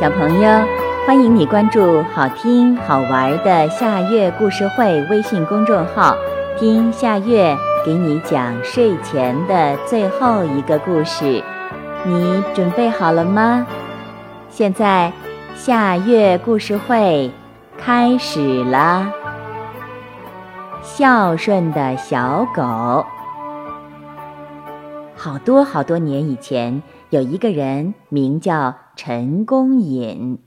小朋友，欢迎你关注好听好玩的夏月故事会微信公众号，听夏月给你讲睡前的最后一个故事。你准备好了吗？现在夏月故事会开始了。孝顺的小狗。好多好多年以前，有一个人名叫陈公隐，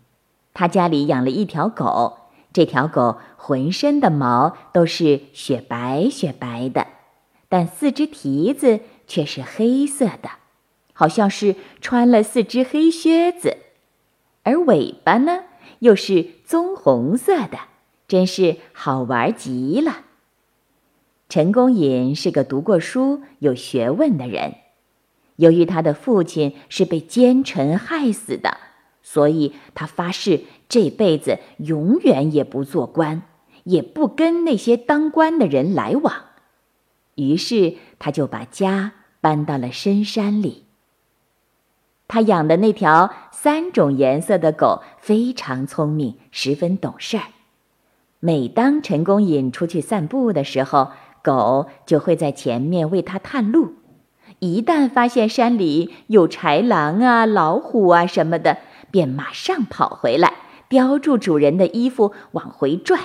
他家里养了一条狗。这条狗浑身的毛都是雪白雪白的，但四只蹄子却是黑色的，好像是穿了四只黑靴子。而尾巴呢，又是棕红色的，真是好玩极了。陈公隐是个读过书、有学问的人。由于他的父亲是被奸臣害死的，所以他发誓这辈子永远也不做官，也不跟那些当官的人来往。于是他就把家搬到了深山里。他养的那条三种颜色的狗非常聪明，十分懂事儿。每当陈公隐出去散步的时候，狗就会在前面为他探路。一旦发现山里有豺狼啊、老虎啊什么的，便马上跑回来，叼住主人的衣服往回拽，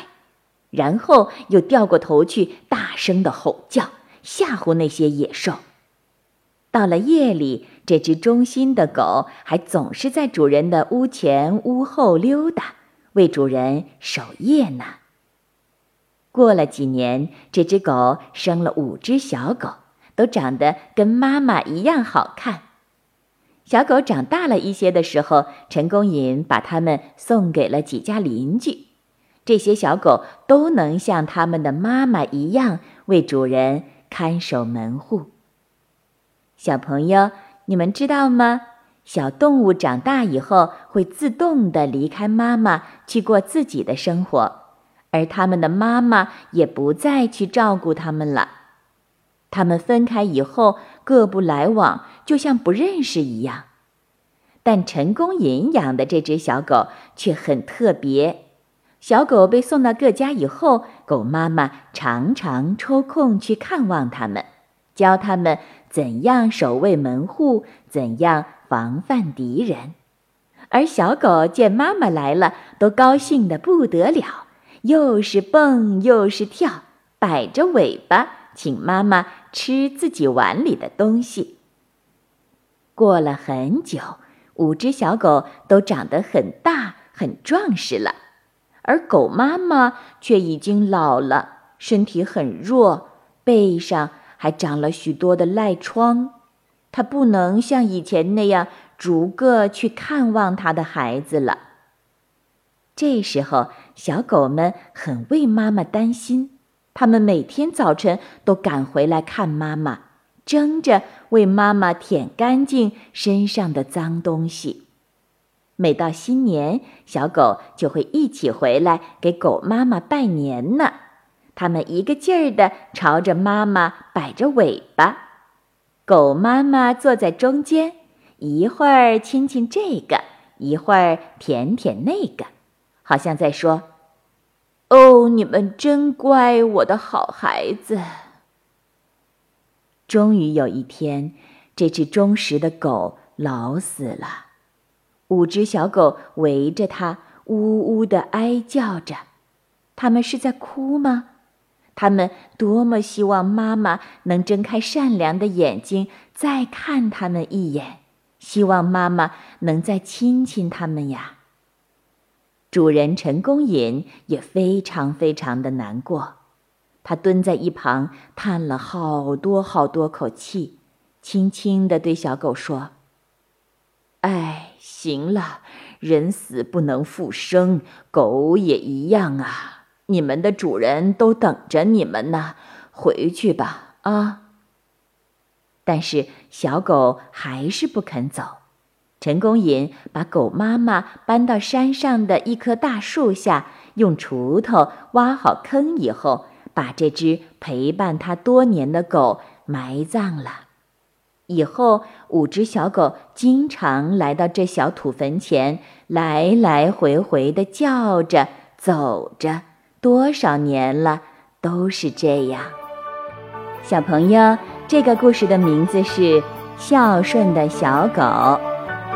然后又掉过头去，大声的吼叫，吓唬那些野兽。到了夜里，这只忠心的狗还总是在主人的屋前屋后溜达，为主人守夜呢。过了几年，这只狗生了五只小狗。都长得跟妈妈一样好看。小狗长大了一些的时候，陈公隐把它们送给了几家邻居。这些小狗都能像他们的妈妈一样为主人看守门户。小朋友，你们知道吗？小动物长大以后会自动的离开妈妈去过自己的生活，而他们的妈妈也不再去照顾它们了。他们分开以后，各不来往，就像不认识一样。但陈公隐养的这只小狗却很特别。小狗被送到各家以后，狗妈妈常常抽空去看望它们，教它们怎样守卫门户，怎样防范敌人。而小狗见妈妈来了，都高兴得不得了，又是蹦又是跳，摆着尾巴。请妈妈吃自己碗里的东西。过了很久，五只小狗都长得很大、很壮实了，而狗妈妈却已经老了，身体很弱，背上还长了许多的赖疮。它不能像以前那样逐个去看望它的孩子了。这时候，小狗们很为妈妈担心。他们每天早晨都赶回来看妈妈，争着为妈妈舔干净身上的脏东西。每到新年，小狗就会一起回来给狗妈妈拜年呢。它们一个劲儿地朝着妈妈摆着尾巴，狗妈妈坐在中间，一会儿亲亲这个，一会儿舔舔那个，好像在说。哦，你们真乖，我的好孩子。终于有一天，这只忠实的狗老死了，五只小狗围着它，呜呜的哀叫着。它们是在哭吗？它们多么希望妈妈能睁开善良的眼睛，再看它们一眼，希望妈妈能再亲亲它们呀。主人陈公隐也非常非常的难过，他蹲在一旁叹了好多好多口气，轻轻地对小狗说：“哎，行了，人死不能复生，狗也一样啊！你们的主人都等着你们呢，回去吧，啊！”但是小狗还是不肯走。陈公隐把狗妈妈搬到山上的一棵大树下，用锄头挖好坑以后，把这只陪伴他多年的狗埋葬了。以后，五只小狗经常来到这小土坟前，来来回回的叫着、走着，多少年了，都是这样。小朋友，这个故事的名字是《孝顺的小狗》，